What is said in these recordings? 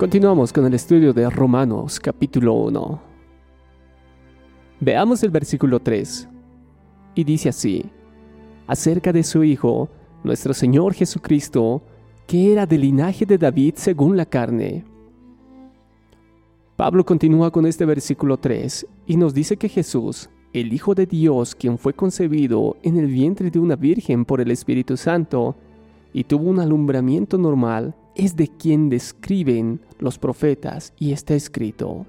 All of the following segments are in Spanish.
Continuamos con el estudio de Romanos capítulo 1. Veamos el versículo 3. Y dice así, acerca de su Hijo, nuestro Señor Jesucristo, que era del linaje de David según la carne. Pablo continúa con este versículo 3 y nos dice que Jesús, el Hijo de Dios, quien fue concebido en el vientre de una virgen por el Espíritu Santo y tuvo un alumbramiento normal, es de quien describen los profetas y está escrito.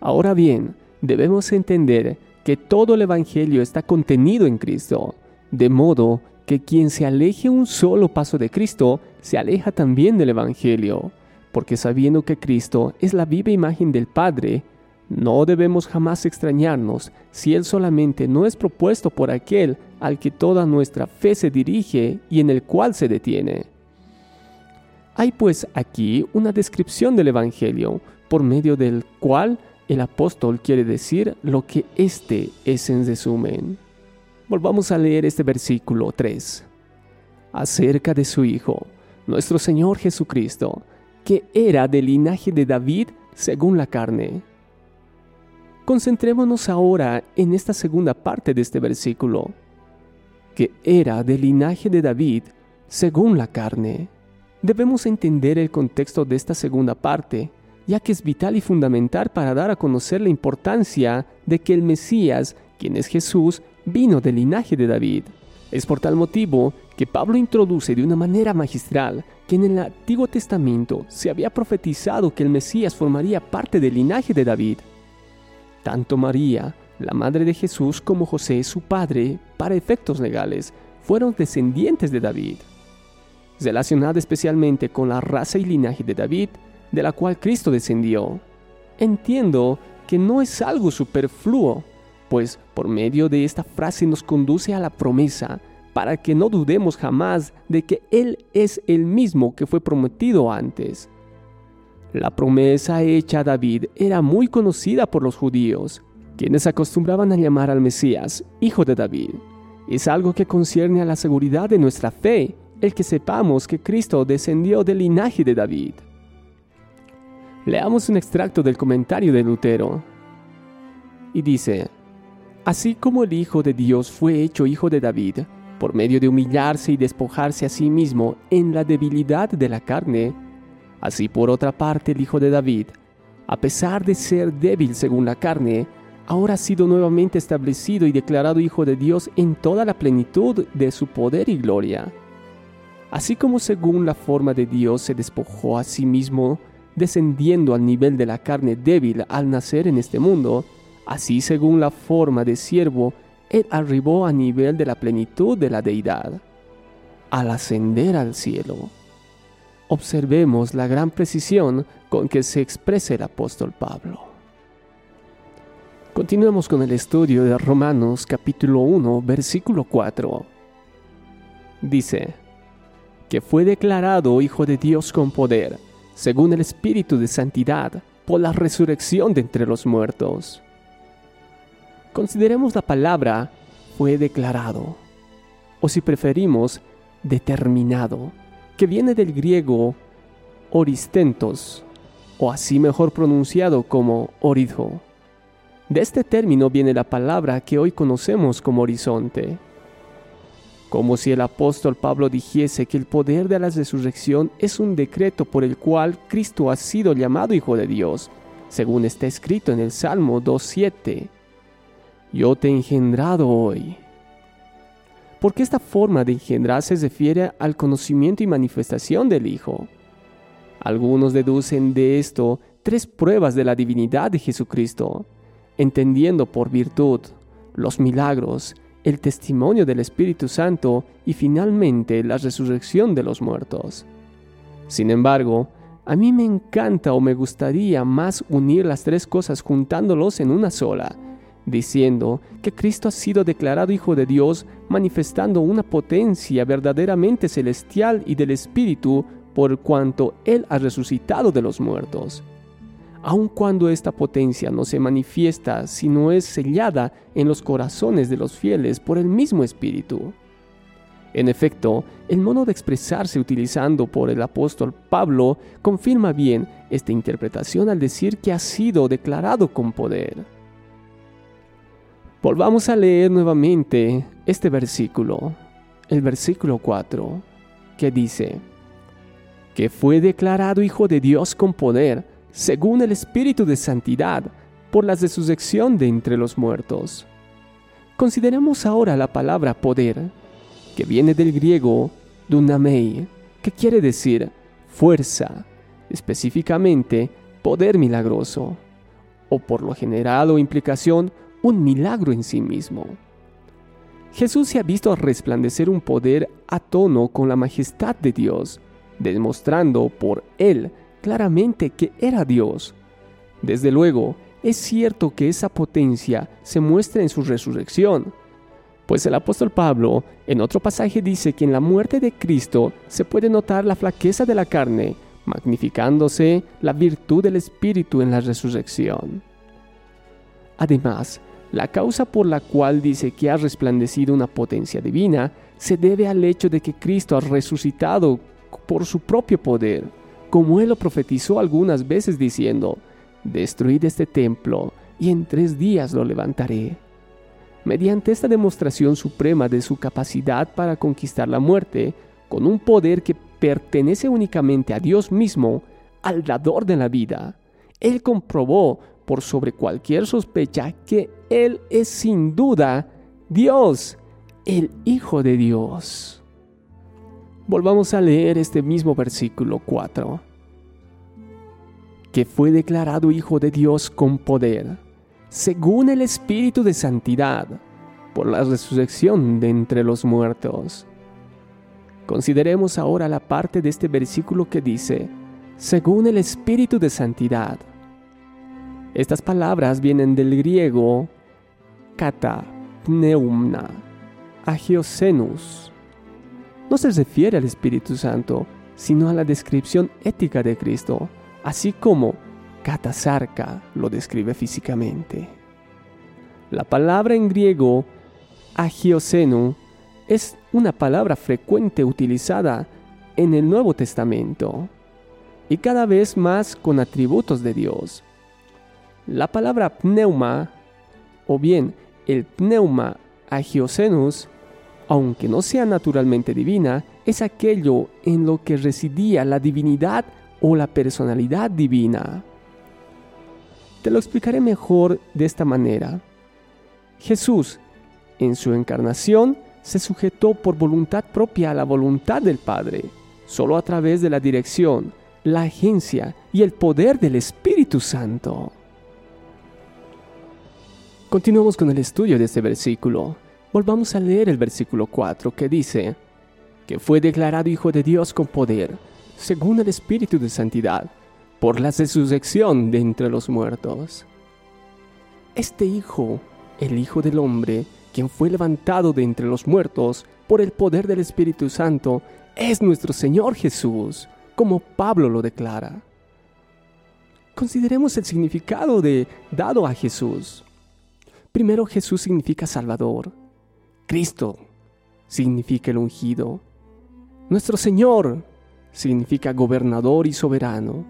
Ahora bien, debemos entender que todo el Evangelio está contenido en Cristo, de modo que quien se aleje un solo paso de Cristo, se aleja también del Evangelio, porque sabiendo que Cristo es la viva imagen del Padre, no debemos jamás extrañarnos si Él solamente no es propuesto por aquel al que toda nuestra fe se dirige y en el cual se detiene. Hay pues aquí una descripción del Evangelio, por medio del cual el apóstol quiere decir lo que éste es en resumen. Volvamos a leer este versículo 3. Acerca de su Hijo, nuestro Señor Jesucristo, que era del linaje de David según la carne. Concentrémonos ahora en esta segunda parte de este versículo, que era del linaje de David según la carne. Debemos entender el contexto de esta segunda parte, ya que es vital y fundamental para dar a conocer la importancia de que el Mesías, quien es Jesús, vino del linaje de David. Es por tal motivo que Pablo introduce de una manera magistral que en el Antiguo Testamento se había profetizado que el Mesías formaría parte del linaje de David. Tanto María, la madre de Jesús, como José, su padre, para efectos legales, fueron descendientes de David relacionada especialmente con la raza y linaje de David, de la cual Cristo descendió. Entiendo que no es algo superfluo, pues por medio de esta frase nos conduce a la promesa, para que no dudemos jamás de que Él es el mismo que fue prometido antes. La promesa hecha a David era muy conocida por los judíos, quienes acostumbraban a llamar al Mesías Hijo de David. Es algo que concierne a la seguridad de nuestra fe el que sepamos que Cristo descendió del linaje de David. Leamos un extracto del comentario de Lutero. Y dice, Así como el Hijo de Dios fue hecho Hijo de David, por medio de humillarse y despojarse a sí mismo en la debilidad de la carne, así por otra parte el Hijo de David, a pesar de ser débil según la carne, ahora ha sido nuevamente establecido y declarado Hijo de Dios en toda la plenitud de su poder y gloria así como según la forma de Dios se despojó a sí mismo, descendiendo al nivel de la carne débil al nacer en este mundo, así según la forma de siervo, Él arribó a nivel de la plenitud de la deidad, al ascender al cielo. Observemos la gran precisión con que se expresa el apóstol Pablo. Continuemos con el estudio de Romanos capítulo 1, versículo 4. Dice, que fue declarado Hijo de Dios con poder, según el Espíritu de Santidad, por la resurrección de entre los muertos. Consideremos la palabra fue declarado, o si preferimos, determinado, que viene del griego oristentos, o así mejor pronunciado como oridjo. De este término viene la palabra que hoy conocemos como horizonte como si el apóstol Pablo dijese que el poder de la resurrección es un decreto por el cual Cristo ha sido llamado Hijo de Dios, según está escrito en el Salmo 2.7. Yo te he engendrado hoy. Porque esta forma de engendrar se refiere al conocimiento y manifestación del Hijo. Algunos deducen de esto tres pruebas de la divinidad de Jesucristo, entendiendo por virtud los milagros, el testimonio del Espíritu Santo y finalmente la resurrección de los muertos. Sin embargo, a mí me encanta o me gustaría más unir las tres cosas juntándolos en una sola, diciendo que Cristo ha sido declarado Hijo de Dios manifestando una potencia verdaderamente celestial y del Espíritu por cuanto Él ha resucitado de los muertos aun cuando esta potencia no se manifiesta, sino es sellada en los corazones de los fieles por el mismo Espíritu. En efecto, el modo de expresarse utilizando por el apóstol Pablo confirma bien esta interpretación al decir que ha sido declarado con poder. Volvamos a leer nuevamente este versículo, el versículo 4, que dice, que fue declarado Hijo de Dios con poder, según el Espíritu de Santidad, por la resurrección de entre los muertos. Consideremos ahora la palabra poder que viene del griego dunamei, que quiere decir fuerza, específicamente poder milagroso, o por lo general o implicación un milagro en sí mismo. Jesús se ha visto resplandecer un poder a tono con la majestad de Dios, demostrando por él claramente que era Dios. Desde luego, es cierto que esa potencia se muestra en su resurrección, pues el apóstol Pablo en otro pasaje dice que en la muerte de Cristo se puede notar la flaqueza de la carne, magnificándose la virtud del Espíritu en la resurrección. Además, la causa por la cual dice que ha resplandecido una potencia divina se debe al hecho de que Cristo ha resucitado por su propio poder, como él lo profetizó algunas veces diciendo, Destruid este templo y en tres días lo levantaré. Mediante esta demostración suprema de su capacidad para conquistar la muerte, con un poder que pertenece únicamente a Dios mismo, al dador de la vida, Él comprobó por sobre cualquier sospecha que Él es sin duda Dios, el Hijo de Dios. Volvamos a leer este mismo versículo 4. Que fue declarado Hijo de Dios con poder según el Espíritu de Santidad, por la resurrección de entre los muertos. Consideremos ahora la parte de este versículo que dice, según el Espíritu de Santidad. Estas palabras vienen del griego kata pneumna, agiosenus. No se refiere al Espíritu Santo, sino a la descripción ética de Cristo, así como Katasarka lo describe físicamente. La palabra en griego agiosenu es una palabra frecuente utilizada en el Nuevo Testamento y cada vez más con atributos de Dios. La palabra pneuma o bien el pneuma agiosenus, aunque no sea naturalmente divina, es aquello en lo que residía la divinidad o la personalidad divina. Te lo explicaré mejor de esta manera. Jesús, en su encarnación, se sujetó por voluntad propia a la voluntad del Padre, solo a través de la dirección, la agencia y el poder del Espíritu Santo. Continuamos con el estudio de este versículo. Volvamos a leer el versículo 4 que dice, que fue declarado Hijo de Dios con poder, según el Espíritu de Santidad por la resurrección de entre los muertos. Este Hijo, el Hijo del Hombre, quien fue levantado de entre los muertos por el poder del Espíritu Santo, es nuestro Señor Jesús, como Pablo lo declara. Consideremos el significado de dado a Jesús. Primero Jesús significa Salvador. Cristo significa el ungido. Nuestro Señor significa gobernador y soberano.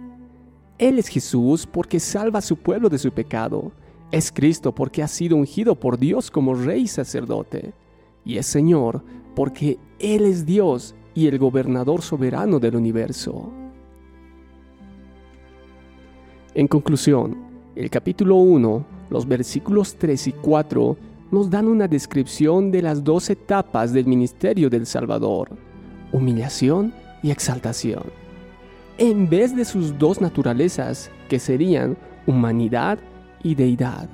Él es Jesús porque salva a su pueblo de su pecado. Es Cristo porque ha sido ungido por Dios como rey y sacerdote. Y es Señor porque Él es Dios y el gobernador soberano del universo. En conclusión, el capítulo 1, los versículos 3 y 4 nos dan una descripción de las dos etapas del ministerio del Salvador, humillación y exaltación en vez de sus dos naturalezas, que serían humanidad y deidad.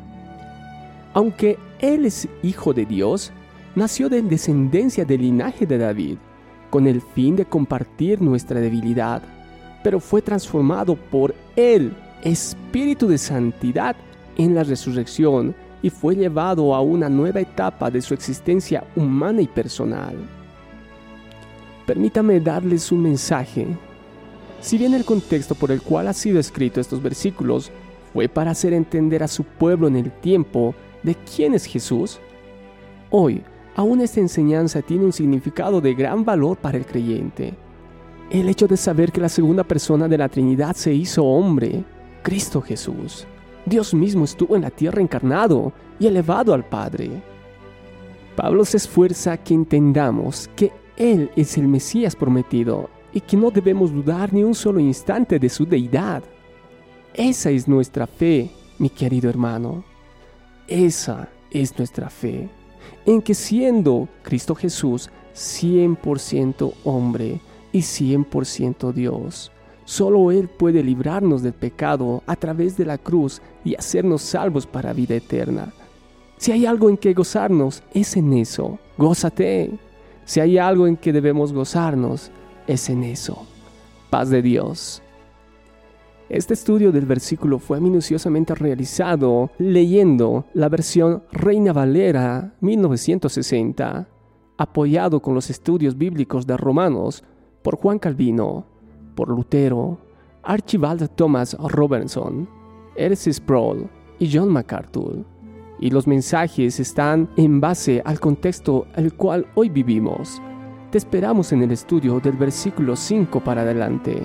Aunque Él es hijo de Dios, nació de descendencia del linaje de David, con el fin de compartir nuestra debilidad, pero fue transformado por el Espíritu de Santidad en la resurrección y fue llevado a una nueva etapa de su existencia humana y personal. Permítame darles un mensaje si bien el contexto por el cual ha sido escrito estos versículos fue para hacer entender a su pueblo en el tiempo de quién es Jesús, hoy Aún esta enseñanza tiene un significado de gran valor para el creyente. El hecho de saber que la segunda persona de la Trinidad se hizo hombre, Cristo Jesús. Dios mismo estuvo en la tierra encarnado y elevado al Padre. Pablo se esfuerza que entendamos que Él es el Mesías prometido y que no debemos dudar ni un solo instante de su deidad. Esa es nuestra fe, mi querido hermano. Esa es nuestra fe, en que siendo Cristo Jesús 100% hombre y 100% Dios, solo Él puede librarnos del pecado a través de la cruz y hacernos salvos para vida eterna. Si hay algo en que gozarnos, es en eso. Gózate. Si hay algo en que debemos gozarnos, es en eso. Paz de Dios. Este estudio del versículo fue minuciosamente realizado leyendo la versión Reina Valera 1960, apoyado con los estudios bíblicos de Romanos por Juan Calvino, por Lutero, Archibald Thomas Robertson, R.C. Sproul y John MacArthur. Y los mensajes están en base al contexto al cual hoy vivimos. Te esperamos en el estudio del versículo 5 para adelante.